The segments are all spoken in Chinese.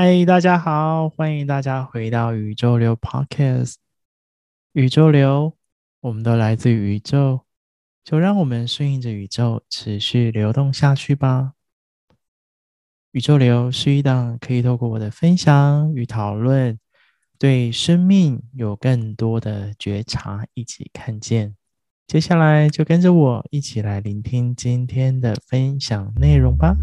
嗨，大家好，欢迎大家回到宇宙流 Podcast。宇宙流，我们都来自宇宙，就让我们顺应着宇宙，持续流动下去吧。宇宙流是一档可以透过我的分享与讨论，对生命有更多的觉察，一起看见。接下来就跟着我一起来聆听今天的分享内容吧。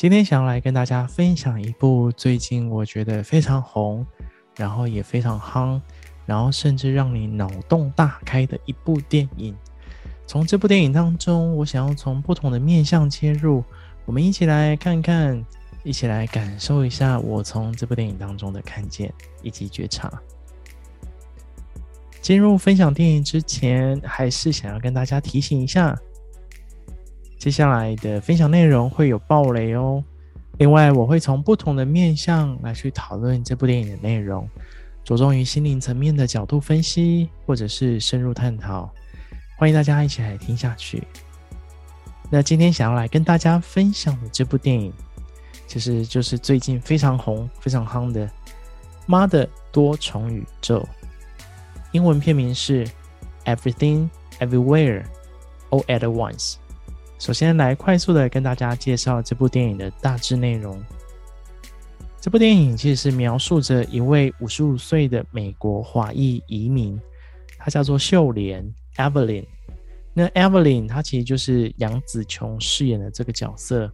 今天想要来跟大家分享一部最近我觉得非常红，然后也非常夯，然后甚至让你脑洞大开的一部电影。从这部电影当中，我想要从不同的面向切入，我们一起来看看，一起来感受一下我从这部电影当中的看见以及觉察。进入分享电影之前，还是想要跟大家提醒一下。接下来的分享内容会有爆雷哦。另外，我会从不同的面向来去讨论这部电影的内容，着重于心灵层面的角度分析，或者是深入探讨。欢迎大家一起来听下去。那今天想要来跟大家分享的这部电影，其实就是最近非常红、非常夯的《妈的多重宇宙》，英文片名是《Everything Everywhere All at Once》。首先来快速的跟大家介绍这部电影的大致内容。这部电影其实是描述着一位五十五岁的美国华裔移民，她叫做秀莲 （Evelyn）。那 Evelyn 她其实就是杨紫琼饰演的这个角色。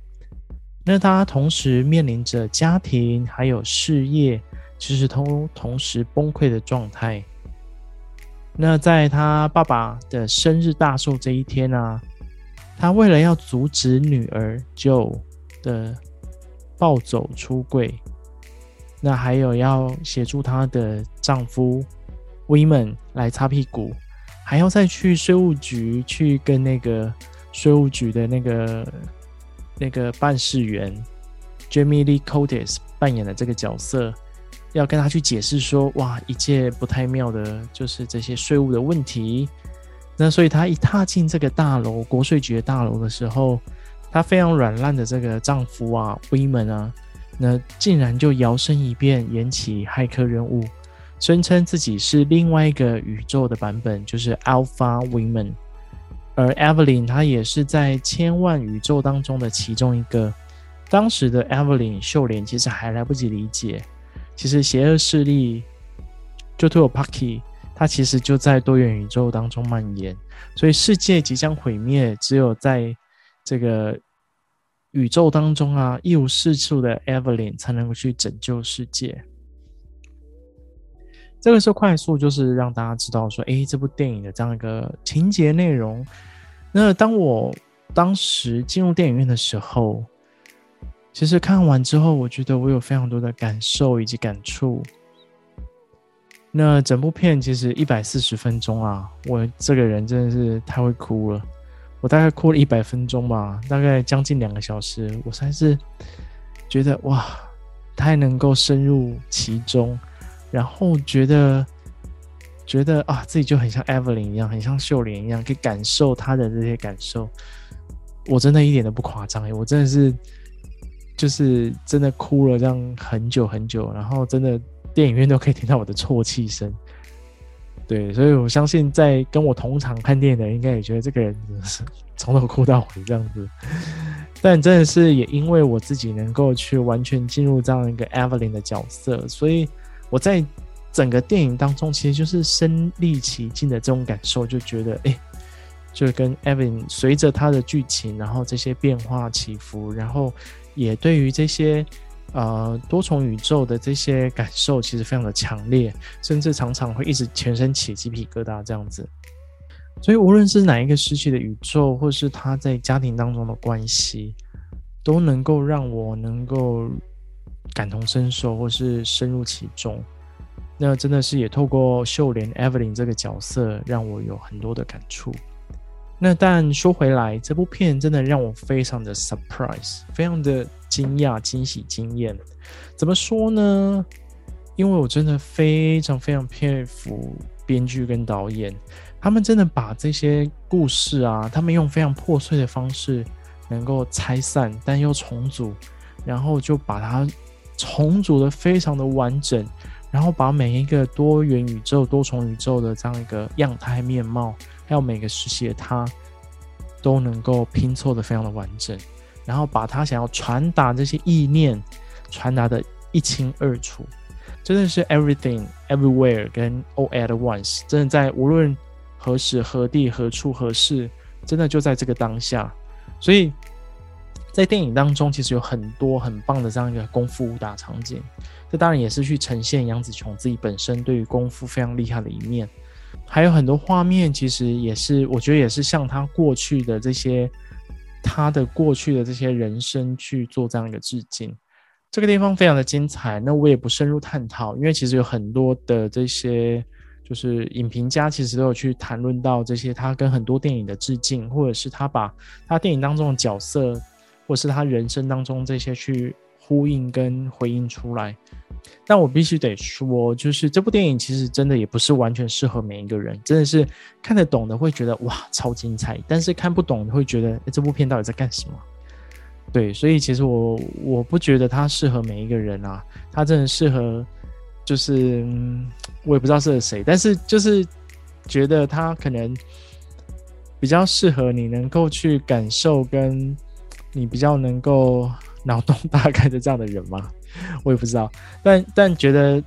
那她同时面临着家庭还有事业，其实同同时崩溃的状态。那在她爸爸的生日大寿这一天呢、啊？她为了要阻止女儿 Jo 的暴走出柜，那还有要协助她的丈夫 Wyman 来擦屁股，还要再去税务局去跟那个税务局的那个那个办事员 Jamie Lee Curtis 扮演的这个角色，要跟他去解释说，哇，一切不太妙的，就是这些税务的问题。那所以，她一踏进这个大楼，国税局的大楼的时候，她非常软烂的这个丈夫啊，Wyman 啊，那竟然就摇身一变，演起骇客任务，声称自己是另外一个宇宙的版本，就是 Alpha Women。而 Evelyn 她也是在千万宇宙当中的其中一个。当时的 Evelyn 秀莲其实还来不及理解，其实邪恶势力就对我 Paki。它其实就在多元宇宙当中蔓延，所以世界即将毁灭，只有在这个宇宙当中啊，一无是处的 Evelyn 才能够去拯救世界。这个是快速，就是让大家知道说，诶，这部电影的这样一个情节内容。那当我当时进入电影院的时候，其实看完之后，我觉得我有非常多的感受以及感触。那整部片其实一百四十分钟啊，我这个人真的是太会哭了，我大概哭了一百分钟吧，大概将近两个小时，我实在是觉得哇，太能够深入其中，然后觉得觉得啊，自己就很像 Evelyn 一样，很像秀莲一样，可以感受她的这些感受，我真的一点都不夸张，我真的是就是真的哭了这样很久很久，然后真的。电影院都可以听到我的啜泣声，对，所以我相信在跟我同场看电影的人，应该也觉得这个人是从头哭到尾这样子。但真的是也因为我自己能够去完全进入这样一个 Evelyn 的角色，所以我在整个电影当中其实就是身历其境的这种感受，就觉得哎、欸，就跟 Evelyn 随着他的剧情，然后这些变化起伏，然后也对于这些。呃，多重宇宙的这些感受其实非常的强烈，甚至常常会一直全身起鸡皮疙瘩这样子。所以无论是哪一个时期的宇宙，或是他在家庭当中的关系，都能够让我能够感同身受，或是深入其中。那真的是也透过秀莲 Evelyn 这个角色，让我有很多的感触。那但说回来，这部片真的让我非常的 surprise，非常的。惊讶、惊喜、惊艳。怎么说呢？因为我真的非常非常佩服编剧跟导演，他们真的把这些故事啊，他们用非常破碎的方式，能够拆散但又重组，然后就把它重组的非常的完整，然后把每一个多元宇宙、多重宇宙的这样一个样态面貌，还有每个时期的他，都能够拼凑的非常的完整，然后把他想要传达这些意念传达的一清二楚。真的是 everything everywhere 跟 all at once，真的在无论何时何地何处何事，真的就在这个当下。所以在电影当中，其实有很多很棒的这样一个功夫武打场景。这当然也是去呈现杨紫琼自己本身对于功夫非常厉害的一面。还有很多画面，其实也是我觉得也是像他过去的这些他的过去的这些人生去做这样一个致敬。这个地方非常的精彩，那我也不深入探讨，因为其实有很多的这些就是影评家其实都有去谈论到这些他跟很多电影的致敬，或者是他把他电影当中的角色，或者是他人生当中这些去呼应跟回应出来。但我必须得说，就是这部电影其实真的也不是完全适合每一个人，真的是看得懂的会觉得哇超精彩，但是看不懂的会觉得这部片到底在干什么？对，所以其实我我不觉得它适合每一个人啊，它真的适合，就是我也不知道适合谁，但是就是觉得它可能比较适合你能够去感受，跟你比较能够脑洞大开的这样的人吗，我也不知道，但但觉得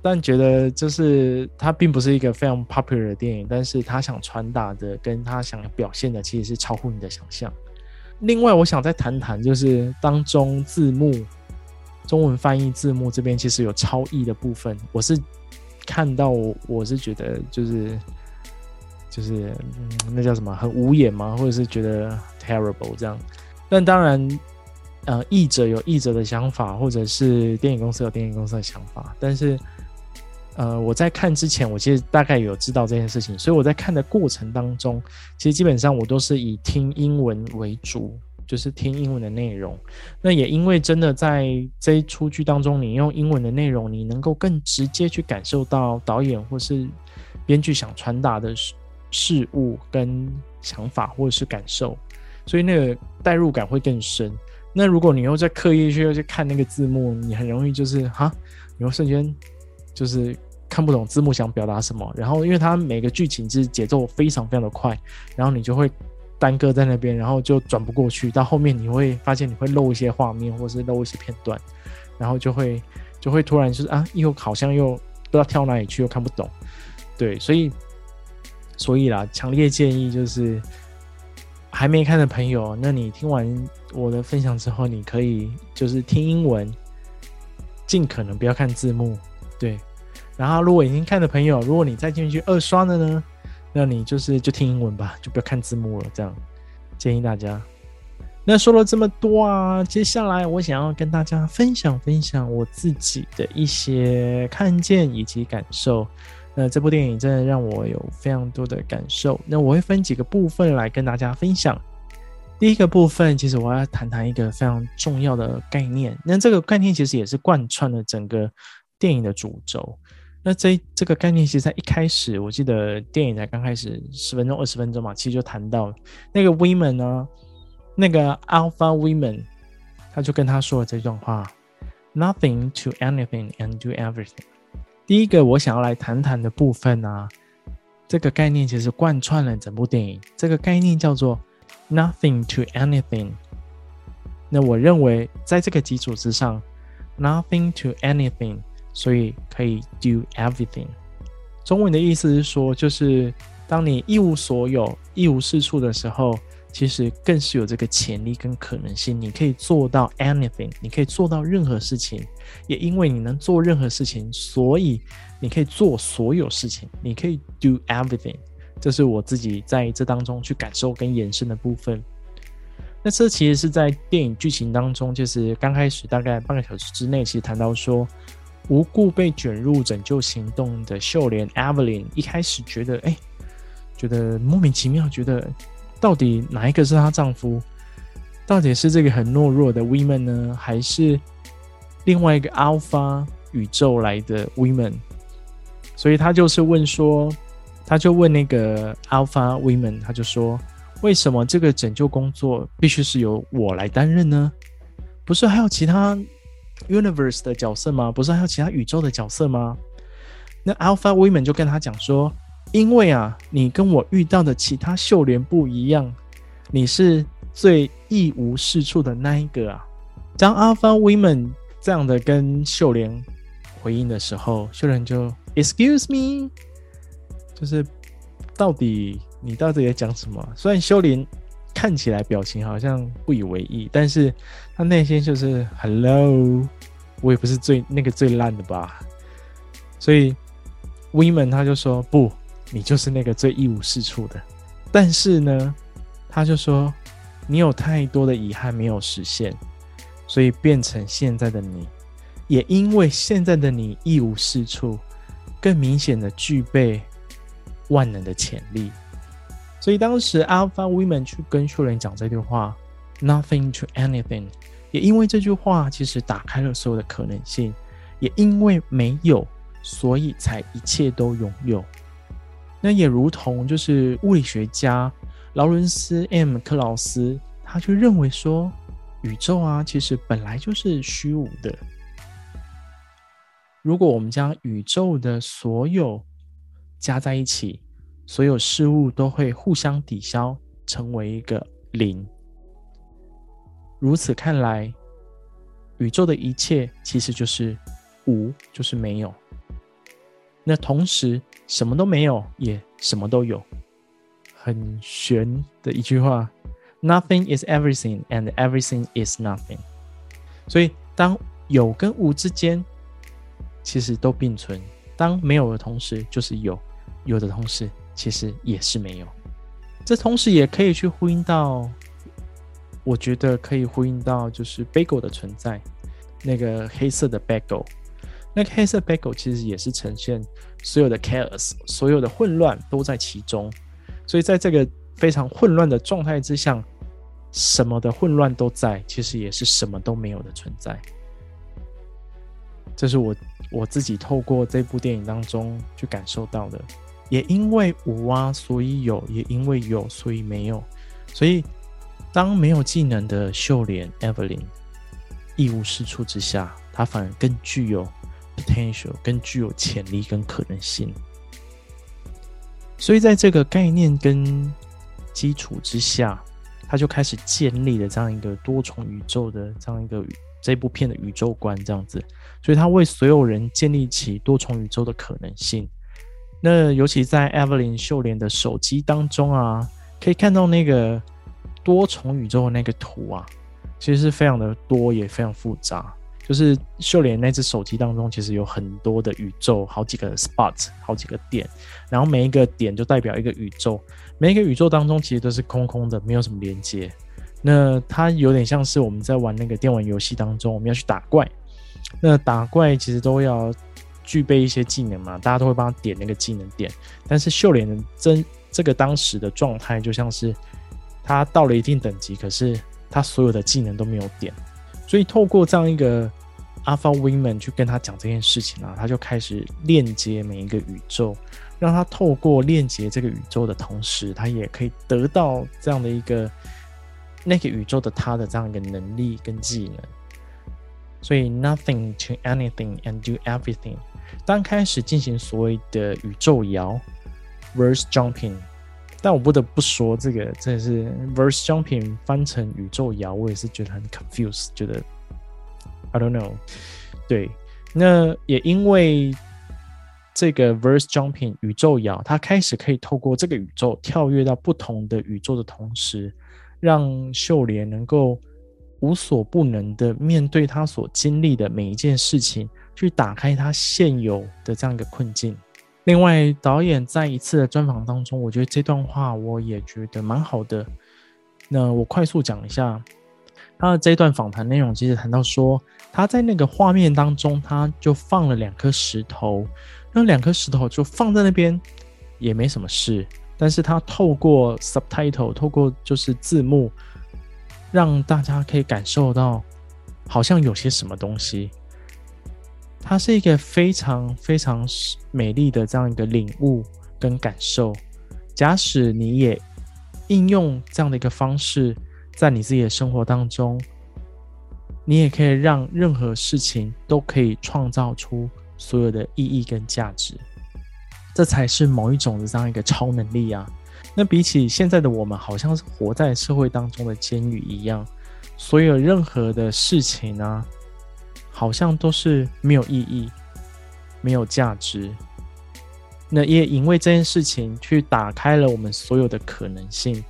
但觉得就是它并不是一个非常 popular 的电影，但是他想传达的跟他想表现的其实是超乎你的想象。另外，我想再谈谈，就是当中字幕中文翻译字幕这边其实有超译的部分，我是看到我我是觉得就是就是、嗯、那叫什么很无眼吗？或者是觉得 terrible 这样？但当然，呃，译者有译者的想法，或者是电影公司有电影公司的想法，但是。呃，我在看之前，我其实大概有知道这件事情，所以我在看的过程当中，其实基本上我都是以听英文为主，就是听英文的内容。那也因为真的在这一出剧当中，你用英文的内容，你能够更直接去感受到导演或是编剧想传达的事事物跟想法或者是感受，所以那个代入感会更深。那如果你又在刻意去又去看那个字幕，你很容易就是哈，你会瞬间就是。看不懂字幕想表达什么，然后因为它每个剧情是节奏非常非常的快，然后你就会耽搁在那边，然后就转不过去。到后面你会发现你会漏一些画面，或是漏一些片段，然后就会就会突然就是啊，又好像又不知道跳哪里去，又看不懂。对，所以所以啦，强烈建议就是还没看的朋友，那你听完我的分享之后，你可以就是听英文，尽可能不要看字幕，对。然后，如果已经看的朋友，如果你再进去二刷的呢，那你就是就听英文吧，就不要看字幕了。这样建议大家。那说了这么多啊，接下来我想要跟大家分享分享我自己的一些看见以及感受。那这部电影真的让我有非常多的感受。那我会分几个部分来跟大家分享。第一个部分，其实我要谈谈一个非常重要的概念。那这个概念其实也是贯穿了整个电影的主轴。那这这个概念，其实在一开始，我记得电影才刚开始十分钟、二十分钟嘛，其实就谈到那个 women 呢，那个 alpha women，他就跟他说了这段话：nothing to anything and do everything。第一个我想要来谈谈的部分啊，这个概念其实贯穿了整部电影。这个概念叫做 nothing to anything。那我认为，在这个基础之上，nothing to anything。所以可以 do everything。中文的意思是说，就是当你一无所有、一无是处的时候，其实更是有这个潜力跟可能性。你可以做到 anything，你可以做到任何事情。也因为你能做任何事情，所以你可以做所有事情。你可以 do everything。这是我自己在这当中去感受跟延伸的部分。那这其实是在电影剧情当中，就是刚开始大概半个小时之内，其实谈到说。无故被卷入拯救行动的秀莲 Evelyn 一开始觉得，哎、觉得莫名其妙，觉得到底哪一个是她丈夫？到底是这个很懦弱的 Women 呢，还是另外一个 Alpha 宇宙来的 Women？所以他就是问说，他就问那个 Alpha Women，他就说，为什么这个拯救工作必须是由我来担任呢？不是还有其他 Universe 的角色吗？不是还有其他宇宙的角色吗？那 Alpha Women 就跟他讲说，因为啊，你跟我遇到的其他秀莲不一样，你是。最一无是处的那一个啊，当 Alpha Women 这样的跟秀莲回应的时候，秀莲就 Excuse me，就是到底你到底在讲什么？虽然秀莲看起来表情好像不以为意，但是他内心就是 Hello，我也不是最那个最烂的吧？所以 Women 他就说不，你就是那个最一无是处的。但是呢，他就说。你有太多的遗憾没有实现，所以变成现在的你。也因为现在的你一无是处，更明显的具备万能的潜力。所以当时 Alpha Women 去跟秀莲讲这句话，Nothing to anything。也因为这句话，其实打开了所有的可能性。也因为没有，所以才一切都拥有。那也如同就是物理学家。劳伦斯 ·M· 克劳斯，他就认为说，宇宙啊，其实本来就是虚无的。如果我们将宇宙的所有加在一起，所有事物都会互相抵消，成为一个零。如此看来，宇宙的一切其实就是无，就是没有。那同时，什么都没有，也什么都有。很玄的一句话，Nothing is everything, and everything is nothing。所以，当有跟无之间，其实都并存；当没有的同时，就是有；有的同时，其实也是没有。这同时也可以去呼应到，我觉得可以呼应到，就是 Bagel 的存在，那个黑色的 Bagel，那个黑色 Bagel 其实也是呈现所有的 chaos，所有的混乱都在其中。所以，在这个非常混乱的状态之下，什么的混乱都在，其实也是什么都没有的存在。这是我我自己透过这部电影当中去感受到的。也因为无啊，所以有；也因为有，所以没有。所以，当没有技能的秀莲 Evelyn 一无是处之下，她反而更具有 potential，更具有潜力跟可能性。所以，在这个概念跟基础之下，他就开始建立了这样一个多重宇宙的这样一个这部片的宇宙观，这样子。所以，他为所有人建立起多重宇宙的可能性。那尤其在 Evelyn 秀莲的手机当中啊，可以看到那个多重宇宙的那个图啊，其实是非常的多，也非常复杂。就是秀莲那只手机当中，其实有很多的宇宙，好几个 spot，好几个点，然后每一个点就代表一个宇宙，每一个宇宙当中其实都是空空的，没有什么连接。那它有点像是我们在玩那个电玩游戏当中，我们要去打怪，那打怪其实都要具备一些技能嘛，大家都会帮他点那个技能点。但是秀莲的真这个当时的状态，就像是他到了一定等级，可是他所有的技能都没有点，所以透过这样一个。Alpha Women 去跟他讲这件事情啊，他就开始链接每一个宇宙，让他透过链接这个宇宙的同时，他也可以得到这样的一个那个宇宙的他的这样一个能力跟技能。所以 Nothing to anything and do everything，当开始进行所谓的宇宙摇 Verse Jumping，但我不得不说，这个真是 Verse Jumping 翻成宇宙摇，我也是觉得很 confused，觉得。I don't know，对，那也因为这个 verse jumping 宇宙摇，它开始可以透过这个宇宙跳跃到不同的宇宙的同时，让秀莲能够无所不能的面对他所经历的每一件事情，去打开他现有的这样一个困境。另外，导演在一次的专访当中，我觉得这段话我也觉得蛮好的。那我快速讲一下。他的这段访谈内容其实谈到说，他在那个画面当中，他就放了两颗石头，那两颗石头就放在那边，也没什么事。但是他透过 subtitle，透过就是字幕，让大家可以感受到，好像有些什么东西。它是一个非常非常美丽的这样一个领悟跟感受。假使你也应用这样的一个方式，在你自己的生活当中，你也可以让任何事情都可以创造出所有的意义跟价值。这才是某一种的这样一个超能力啊！那比起现在的我们，好像是活在社会当中的监狱一样，所有任何的事情呢、啊，好像都是没有意义、没有价值。那也因为这件事情，去打开了我们所有的可能性。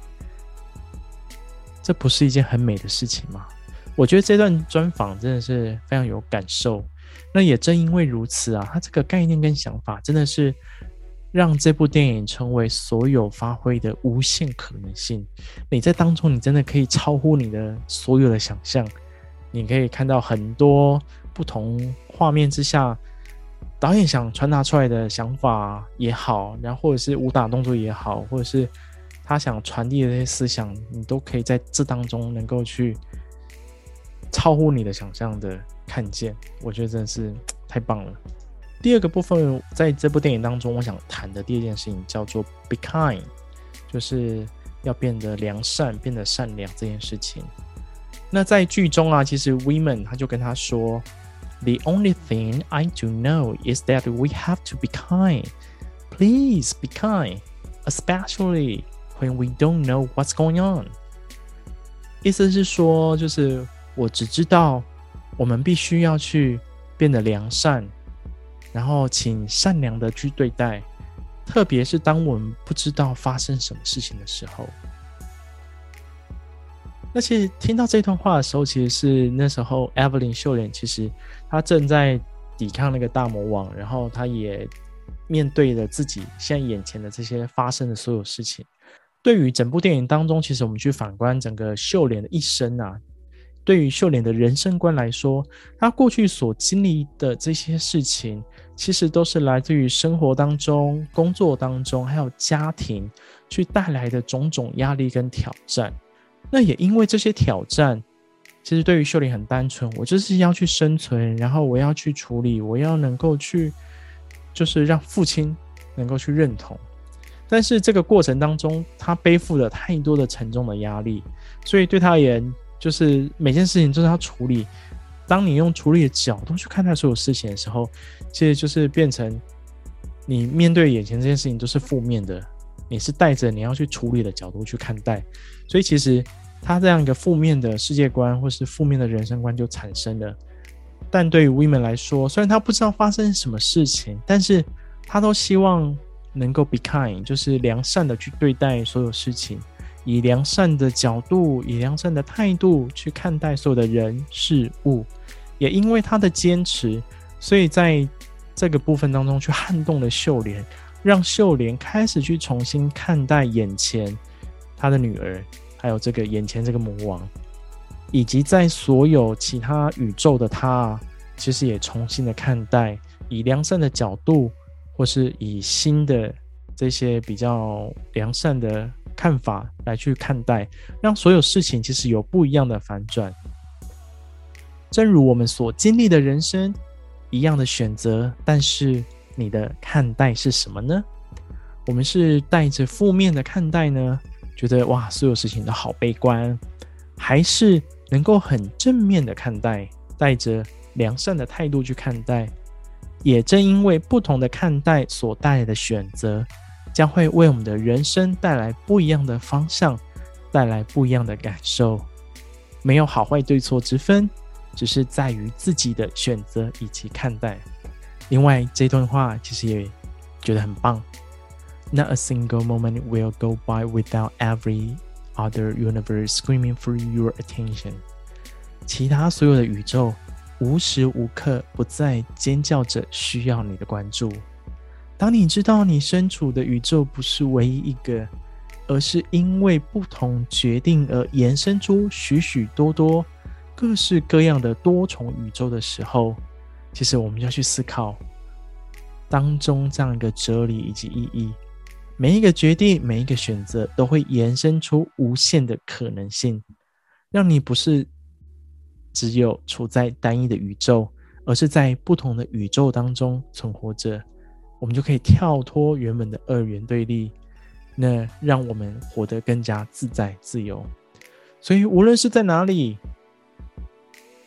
这不是一件很美的事情吗？我觉得这段专访真的是非常有感受。那也正因为如此啊，它这个概念跟想法真的是。让这部电影成为所有发挥的无限可能性。你在当中，你真的可以超乎你的所有的想象。你可以看到很多不同画面之下，导演想传达出来的想法也好，然后或者是武打动作也好，或者是他想传递的这些思想，你都可以在这当中能够去超乎你的想象的看见。我觉得真的是太棒了。第二个部分，在这部电影当中，我想谈的第二件事情叫做 “be kind”，就是要变得良善，变得善良这件事情。那在剧中啊，其实 Women 他就跟他说 ：“The only thing I do know is that we have to be kind. Please be kind, especially when we don't know what's going on.” 意思是说，就是我只知道我们必须要去变得良善。然后，请善良的去对待，特别是当我们不知道发生什么事情的时候。 而且听到这段话的时候，其实是那时候 Evelyn 秀莲其实她正在抵抗那个大魔王，然后她也面对着自己现在眼前的这些发生的所有事情。对于整部电影当中，其实我们去反观整个秀莲的一生啊，对于秀莲的人生观来说，她过去所经历的这些事情。其实都是来自于生活当中、工作当中，还有家庭去带来的种种压力跟挑战。那也因为这些挑战，其实对于秀莲很单纯，我就是要去生存，然后我要去处理，我要能够去，就是让父亲能够去认同。但是这个过程当中，他背负了太多的沉重的压力，所以对他而言，就是每件事情都是要处理。当你用处理的角度去看待所有事情的时候，其实就是变成你面对眼前这件事情都是负面的，你是带着你要去处理的角度去看待，所以其实他这样一个负面的世界观或是负面的人生观就产生了。但对于 Women 来说，虽然他不知道发生什么事情，但是他都希望能够 be kind，就是良善的去对待所有事情。以良善的角度，以良善的态度去看待所有的人事物，也因为他的坚持，所以在这个部分当中去撼动了秀莲，让秀莲开始去重新看待眼前他的女儿，还有这个眼前这个魔王，以及在所有其他宇宙的他，其实也重新的看待，以良善的角度，或是以新的这些比较良善的。看法来去看待，让所有事情其实有不一样的反转。正如我们所经历的人生一样的选择，但是你的看待是什么呢？我们是带着负面的看待呢？觉得哇，所有事情都好悲观，还是能够很正面的看待，带着良善的态度去看待？也正因为不同的看待所带来的选择。将会为我们的人生带来不一样的方向，带来不一样的感受。没有好坏对错之分，只是在于自己的选择以及看待。另外，这段话其实也觉得很棒。Not a single moment will go by without every other universe screaming for your attention。其他所有的宇宙无时无刻不在尖叫着需要你的关注。当你知道你身处的宇宙不是唯一一个，而是因为不同决定而延伸出许许多多各式各样的多重宇宙的时候，其实我们要去思考当中这样一个哲理以及意义。每一个决定，每一个选择，都会延伸出无限的可能性。让你不是只有处在单一的宇宙，而是在不同的宇宙当中存活着，我们就可以跳脱原本的二元对立，那让我们活得更加自在自由。所以，无论是在哪里，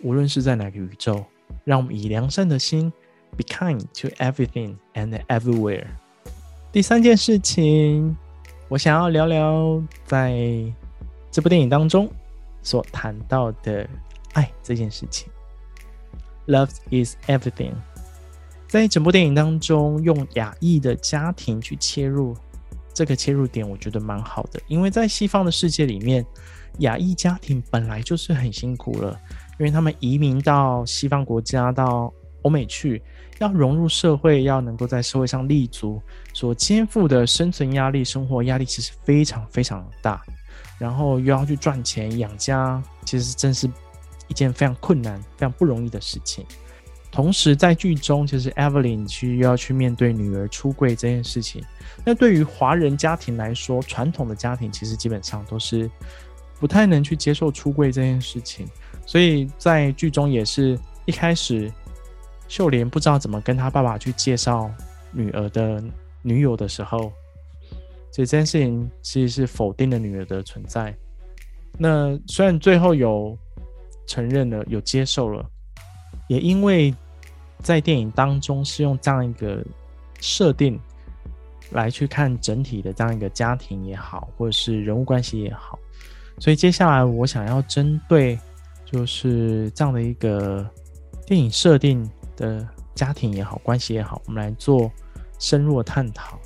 无论是在哪个宇宙，让我们以良善的心，be kind to everything and everywhere。第三件事情，我想要聊聊在这部电影当中所谈到的爱这件事情。Love is everything。在整部电影当中，用亚裔的家庭去切入，这个切入点我觉得蛮好的，因为在西方的世界里面，亚裔家庭本来就是很辛苦了，因为他们移民到西方国家，到欧美去。要融入社会，要能够在社会上立足，所肩负的生存压力、生活压力其实非常非常大，然后又要去赚钱养家，其实真是一件非常困难、非常不容易的事情。同时，在剧中，其实 Evelyn 去又要去面对女儿出柜这件事情。那对于华人家庭来说，传统的家庭其实基本上都是不太能去接受出柜这件事情，所以在剧中也是一开始。秀莲不知道怎么跟他爸爸去介绍女儿的女友的时候，所以这件事情其实是否定了女儿的存在。那虽然最后有承认了，有接受了，也因为在电影当中是用这样一个设定来去看整体的这样一个家庭也好，或者是人物关系也好，所以接下来我想要针对就是这样的一个电影设定。的家庭也好，关系也好，我们来做深入的探讨。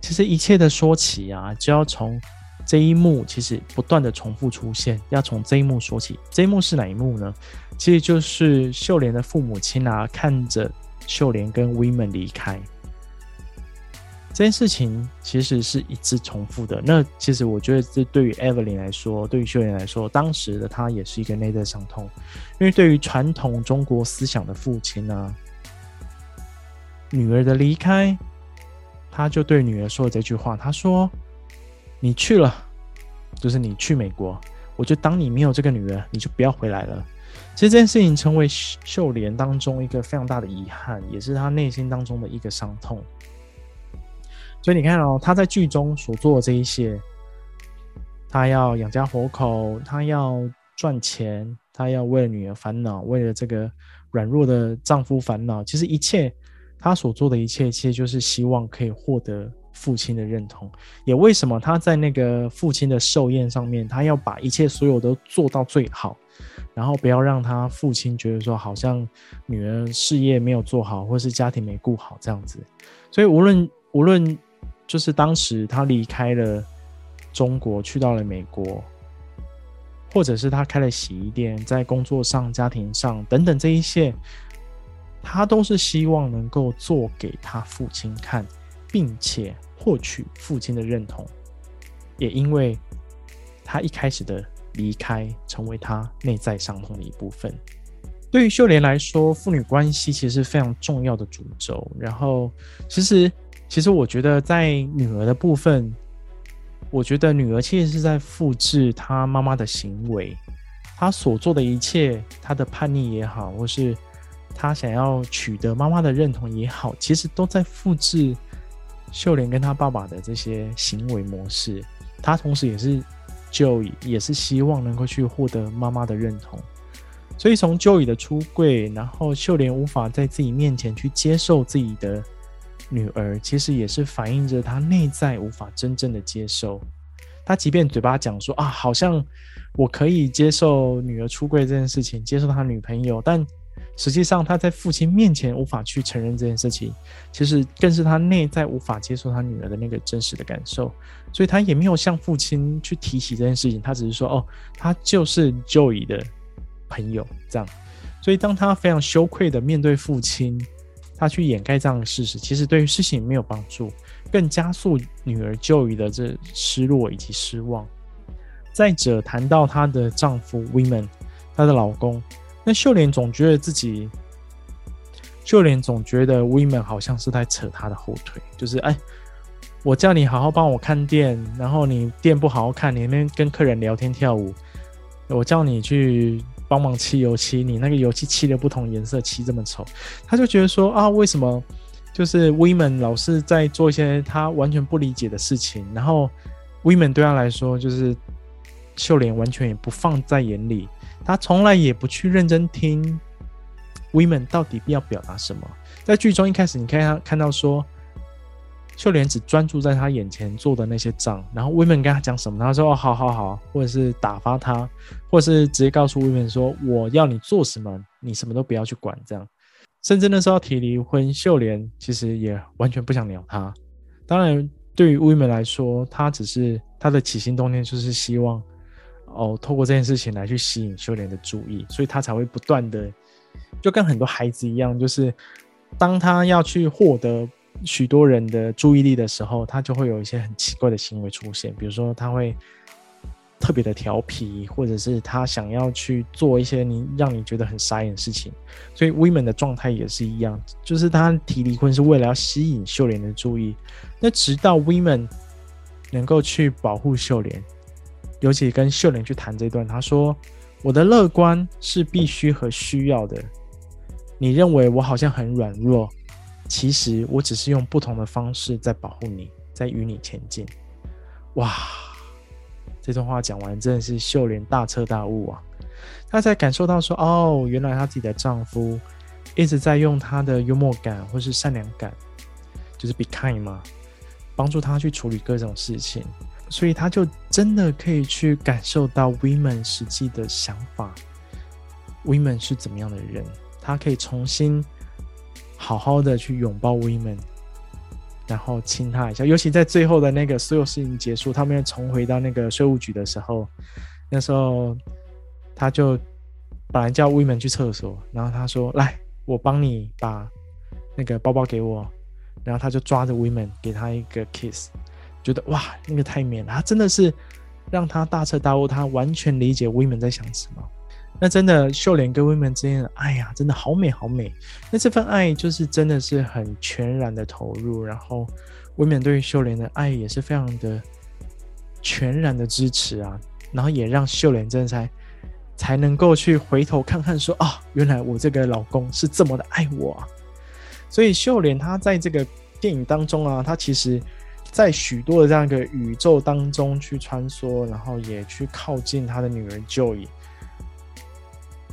其实一切的说起啊，就要从这一幕，其实不断的重复出现，要从这一幕说起。这一幕是哪一幕呢？其实就是秀莲的父母亲啊，看着秀莲跟 Women 离开。这件事情其实是一直重复的。那其实我觉得，这对于 Evelyn 来说，对于秀莲来说，当时的她也是一个内在伤痛。因为对于传统中国思想的父亲呢、女儿的离开，他就对女儿说了这句话：“他说，你去了，就是你去美国，我就当你没有这个女儿，你就不要回来了。”其实这件事情成为秀莲当中一个非常大的遗憾，也是她内心当中的一个伤痛。所以你看哦，他在剧中所做的这一些，他要养家活口，他要赚钱，他要为了女儿烦恼，为了这个软弱的丈夫烦恼。其实一切他所做的一切，其实就是希望可以获得父亲的认同。也为什么他在那个父亲的寿宴上面，他要把一切所有都做到最好，然后不要让他父亲觉得说好像女儿事业没有做好，或是家庭没顾好这样子。所以无论无论。就是当时他离开了中国，去到了美国，或者是他开了洗衣店，在工作上、家庭上等等这一切，他都是希望能够做给他父亲看，并且获取父亲的认同。也因为他一开始的离开，成为他内在伤痛的一部分。对于秀莲来说，父女关系其实是非常重要的主轴。然后，其实。其实我觉得，在女儿的部分，我觉得女儿其实是在复制她妈妈的行为，她所做的一切，她的叛逆也好，或是她想要取得妈妈的认同也好，其实都在复制秀莲跟她爸爸的这些行为模式。她同时也是 Joey，也是希望能够去获得妈妈的认同。所以从 Joy 的出柜，然后秀莲无法在自己面前去接受自己的。女儿其实也是反映着她内在无法真正的接受，她即便嘴巴讲说啊，好像我可以接受女儿出柜这件事情，接受她女朋友，但实际上她在父亲面前无法去承认这件事情，其实更是她内在无法接受她女儿的那个真实的感受，所以她也没有向父亲去提起这件事情，她只是说哦，她就是 Joey 的朋友这样，所以当他非常羞愧的面对父亲。他去掩盖这样的事实，其实对于事情没有帮助，更加速女儿 Joey 的这失落以及失望。再者，谈到她的丈夫 Wayman，她的老公，那秀莲总觉得自己，秀莲总觉得 Wayman 好像是在扯她的后腿，就是哎，我叫你好好帮我看店，然后你店不好好看，你那边跟客人聊天跳舞，我叫你去帮忙漆油漆，你那个油漆漆的不同颜色，漆这么丑，他就觉得说啊，为什么就是 Women 老是在做一些他完全不理解的事情，然后 Women 对他来说就是秀莲完全也不放在眼里，他从来也不去认真听 Women 到底要表达什么。在剧中一开始，你看他看到说。秀莲只专注在他眼前做的那些账，然后 Women 跟他讲什么，他说：“哦，好好好。”或者是打发他，或者是直接告诉 Women 说：“我要你做什么，你什么都不要去管。”这样，甚至那时候提离婚，秀莲其实也完全不想鸟他。当然，对于 Women 来说，他只是他的起心动念就是希望哦，透过这件事情来去吸引秀莲的注意，所以他才会不断的，就跟很多孩子一样，就是当他要去获得。许多人的注意力的时候，他就会有一些很奇怪的行为出现，比如说他会特别的调皮，或者是他想要去做一些你让你觉得很傻眼的事情。所以 Women 的状态也是一样，就是他提离婚是为了要吸引秀莲的注意。那直到 Women 能够去保护秀莲，尤其跟秀莲去谈这段，他说：“我的乐观是必须和需要的。你认为我好像很软弱。”其实我只是用不同的方式在保护你，在与你前进。哇，这段话讲完，真的是秀莲大彻大悟啊！她才感受到说，哦，原来她自己的丈夫一直在用她的幽默感或是善良感，就是 be kind 嘛，帮助她去处理各种事情。所以她就真的可以去感受到 women 实际的想法，women 是怎么样的人，她可以重新。好好的去拥抱 Women，然后亲他一下。尤其在最后的那个所有事情结束，他们又重回到那个税务局的时候，那时候他就本来叫 Women 去厕所，然后他说：“来，我帮你把那个包包给我。”然后他就抓着 Women 给他一个 kiss，觉得哇，那个太美了，他真的是让他大彻大悟，他完全理解 Women 在想什么。那真的秀莲跟 Women 之间的爱呀，真的好美好美。那这份爱就是真的是很全然的投入，然后 Women 对于秀莲的爱也是非常的全然的支持啊，然后也让秀莲真的才才能够去回头看看说啊，原来我这个老公是这么的爱我啊。所以秀莲她在这个电影当中啊，她其实在许多的这样一个宇宙当中去穿梭，然后也去靠近她的女儿 Joy。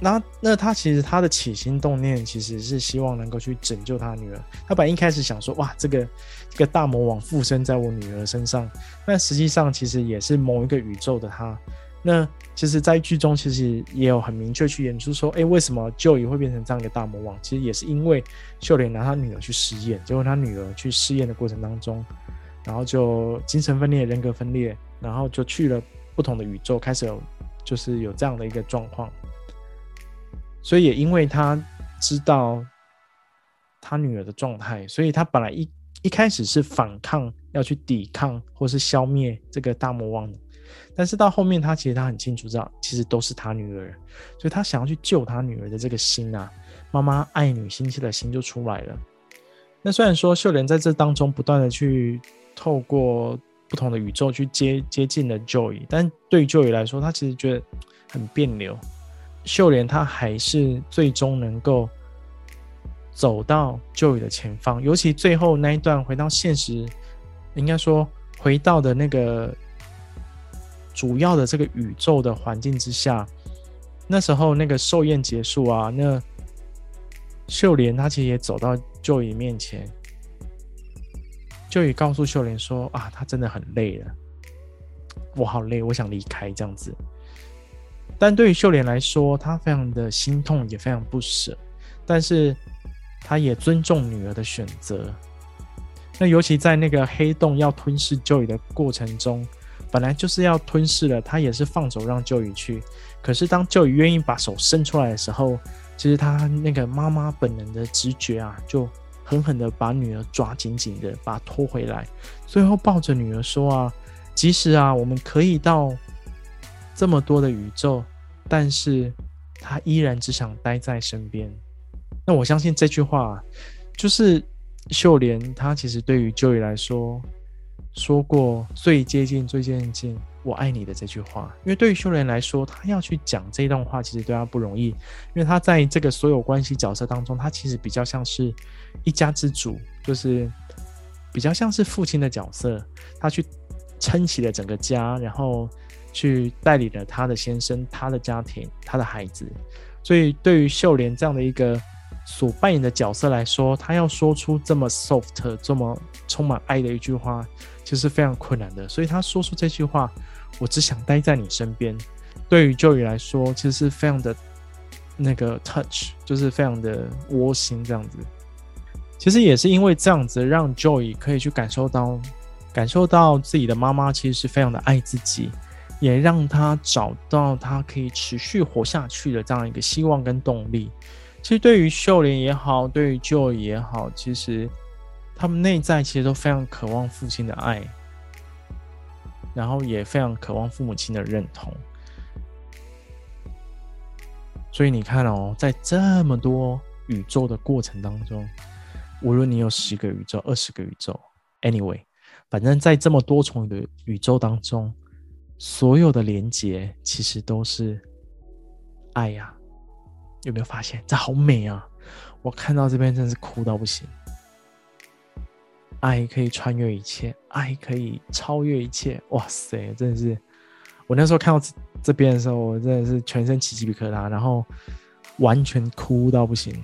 那那他其实他的起心动念其实是希望能够去拯救他女儿。他本一开始想说，哇，这个这个大魔王附身在我女儿身上，但实际上其实也是某一个宇宙的他。那其实，在剧中其实也有很明确去演出说，哎，为什么 Joey 会变成这样一个大魔王？其实也是因为秀莲拿他女儿去试验，结果他女儿去试验的过程当中，然后就精神分裂、人格分裂，然后就去了不同的宇宙，开始有就是有这样的一个状况。所以也因为他知道他女儿的状态，所以他本来一一开始是反抗，要去抵抗或是消灭这个大魔王。但是到后面，他其实他很清楚知道，其实都是他女儿，所以他想要去救他女儿的这个心啊，妈妈爱女心切的心就出来了。那虽然说秀莲在这当中不断的去透过不同的宇宙去接接近了 Joy，但对于 Joy 来说，他其实觉得很别扭。秀莲她还是最终能够走到 Joey 的前方，尤其最后那一段回到现实，应该说回到的那个主要的这个宇宙的环境之下，那时候那个寿宴结束啊，那秀莲她其实也走到 Joey 面前，Joey 告诉秀莲说啊，她真的很累了，我好累，我想离开这样子。但对于秀莲来说，她非常的心痛，也非常不舍。但是，她也尊重女儿的选择。那尤其在那个黑洞要吞噬 Joy 的过程中，本来就是要吞噬了，她也是放手让 Joy 去。可是，当 Joy 愿意把手伸出来的时候，其实她那个妈妈本能的直觉啊，就狠狠的把女儿抓紧紧的，把她拖回来，最后抱着女儿说啊，即使啊，我们可以到这么多的宇宙。但是他依然只想待在身边。那我相信这句话，就是秀莲她其实对于 Joy 来说，说过最接近、最接近“我爱你”的这句话。因为对于秀莲来说，他要去讲这段话，其实对他不容易，因为他在这个所有关系角色当中，他其实比较像是一家之主，就是比较像是父亲的角色，他去撑起了整个家，然后去带领了他的先生、他的家庭、他的孩子。所以，对于秀莲这样的一个。所扮演的角色来说，他要说出这么 soft、这么充满爱的一句话，其实是非常困难的。所以他说出这句话：“我只想待在你身边。”对于 Joy 来说，其实是非常的那个 touch，就是非常的窝心这样子。其实也是因为这样子，让 Joy 可以去感受到，感受到自己的妈妈其实是非常的爱自己，也让他找到他可以持续活下去的这样一个希望跟动力。其实对于秀莲也好，对于 Joe 也好，其实他们内在其实都非常渴望父亲的爱，然后也非常渴望父母亲的认同。所以你看哦，在这么多宇宙的过程当中，无论你有十个宇宙、二十个宇宙，anyway，反正在这么多重的宇宙当中，所有的连接其实都是爱呀。有没有发现这好美啊？我看到这边真是哭到不行。爱可以穿越一切，爱可以超越一切。哇塞，真的是！我那时候看到这这边的时候，我真的是全身起鸡皮疙瘩，然后完全哭到不行。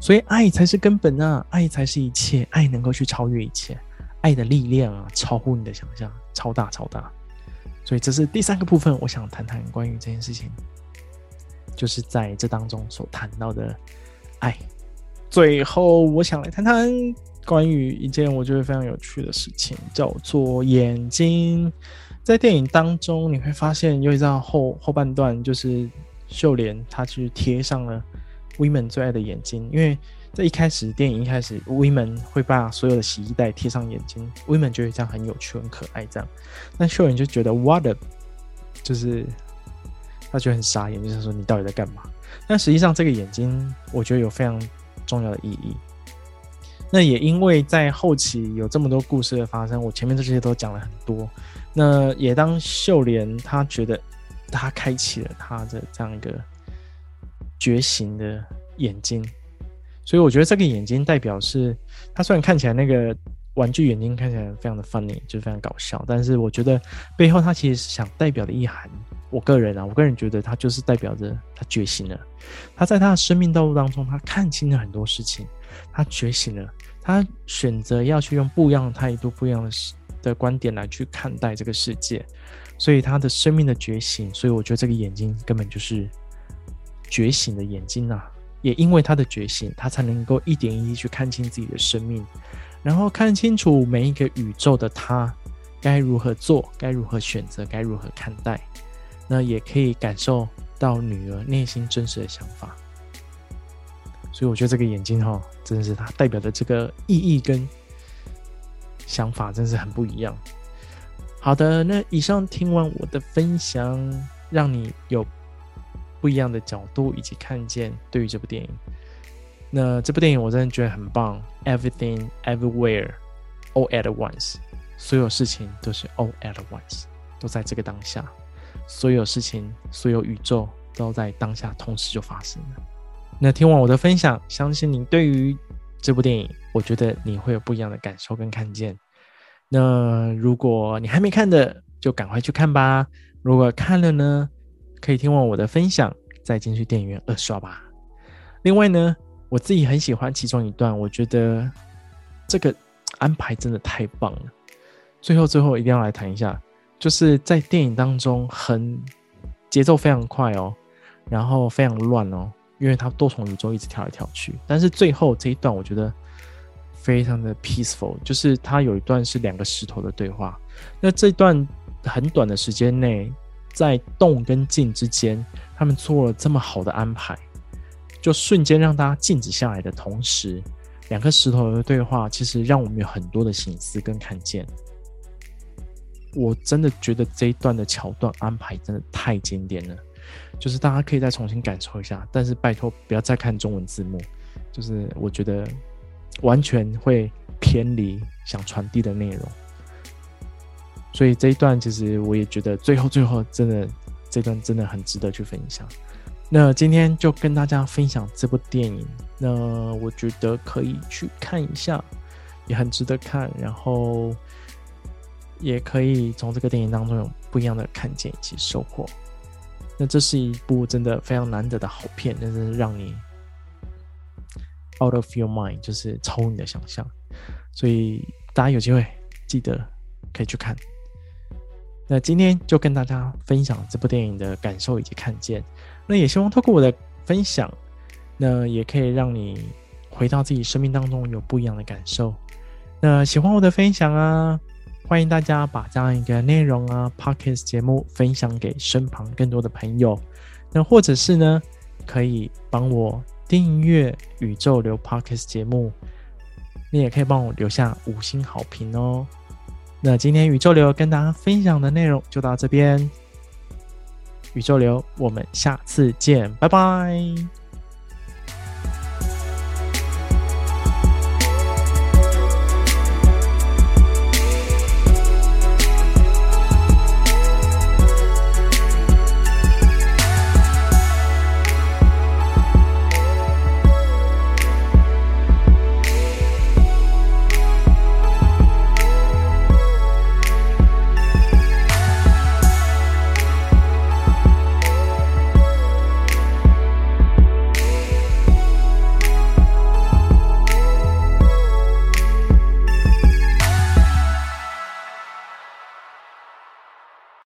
所以爱才是根本啊，爱才是一切，爱能够去超越一切，爱的力量啊，超乎你的想象，超大超大。所以这是第三个部分，我想谈谈关于这件事情。就是在这当中所谈到的爱。最后，我想来谈谈关于一件我觉得非常有趣的事情，叫做眼睛。在电影当中，你会发现有一张后后半段，就是秀莲她去贴上了 Women 最爱的眼睛。因为在一开始电影一开始，Women 会把所有的洗衣袋贴上眼睛，Women 觉得这样很有趣、很可爱。这样，那秀莲就觉得 What a，就是。他觉得很傻眼，就是说你到底在干嘛？但实际上，这个眼睛我觉得有非常重要的意义。那也因为在后期有这么多故事的发生，我前面这些都讲了很多。那也当秀莲她觉得她开启了她的这样一个觉醒的眼睛，所以我觉得这个眼睛代表是，他虽然看起来那个玩具眼睛看起来非常的 funny，就非常搞笑，但是我觉得背后它其实是想代表的意涵。我个人啊，我个人觉得他就是代表着他觉醒了，他在他的生命道路当中，他看清了很多事情，他觉醒了，他选择要去用不一样的态度、不一样的的观点来去看待这个世界，所以他的生命的觉醒，所以我觉得这个眼睛根本就是觉醒的眼睛啊！也因为他的觉醒，他才能够一点一滴去看清自己的生命，然后看清楚每一个宇宙的他该如何做，该如何选择，该如何看待。那也可以感受到女儿内心真实的想法，所以我觉得这个眼睛哈，真是它代表的这个意义跟想法，真是很不一样。好的，那以上听完我的分享，让你有不一样的角度以及看见对于这部电影。那这部电影我真的觉得很棒，Everything Everywhere All at Once，所有事情都是 All at Once，都在这个当下。所有事情，所有宇宙都在当下同时就发生了。那听完我的分享，相信你对于这部电影，我觉得你会有不一样的感受跟看见。那如果你还没看的，就赶快去看吧。如果看了呢，可以听完我的分享，再进去电影院二刷吧。另外呢，我自己很喜欢其中一段，我觉得这个安排真的太棒了。最后，最后一定要来谈一下。就是在电影当中很节奏非常快哦，然后非常乱哦，因为它多重宇宙一直跳来跳去。但是最后这一段我觉得非常的 peaceful，就是它有一段是两个石头的对话。那这段很短的时间内，在动跟静之间，他们做了这么好的安排，就瞬间让大家静止下来的同时，两个石头的对话其实让我们有很多的省思跟看见。我真的觉得这一段的桥段安排真的太经典了，就是大家可以再重新感受一下，但是拜托不要再看中文字幕，就是我觉得完全会偏离想传递的内容。所以这一段其实我也觉得最后最后真的这段真的很值得去分享。那今天就跟大家分享这部电影，那我觉得可以去看一下，也很值得看，然后也可以从这个电影当中有不一样的看见以及收获。那这是一部真的非常难得的好片，那是让你 out of your mind，就是超乎你的想象。所以大家有机会记得可以去看。那今天就跟大家分享这部电影的感受以及看见。那也希望透过我的分享，那也可以让你回到自己生命当中有不一样的感受。那喜欢我的分享啊，欢迎大家把这样一个内容啊，Podcast 节目分享给身旁更多的朋友。那或者是呢，可以帮我订阅宇宙流 Podcast 节目，你也可以帮我留下五星好评哦。那今天宇宙流跟大家分享的内容就到这边，宇宙流，我们下次见，拜拜。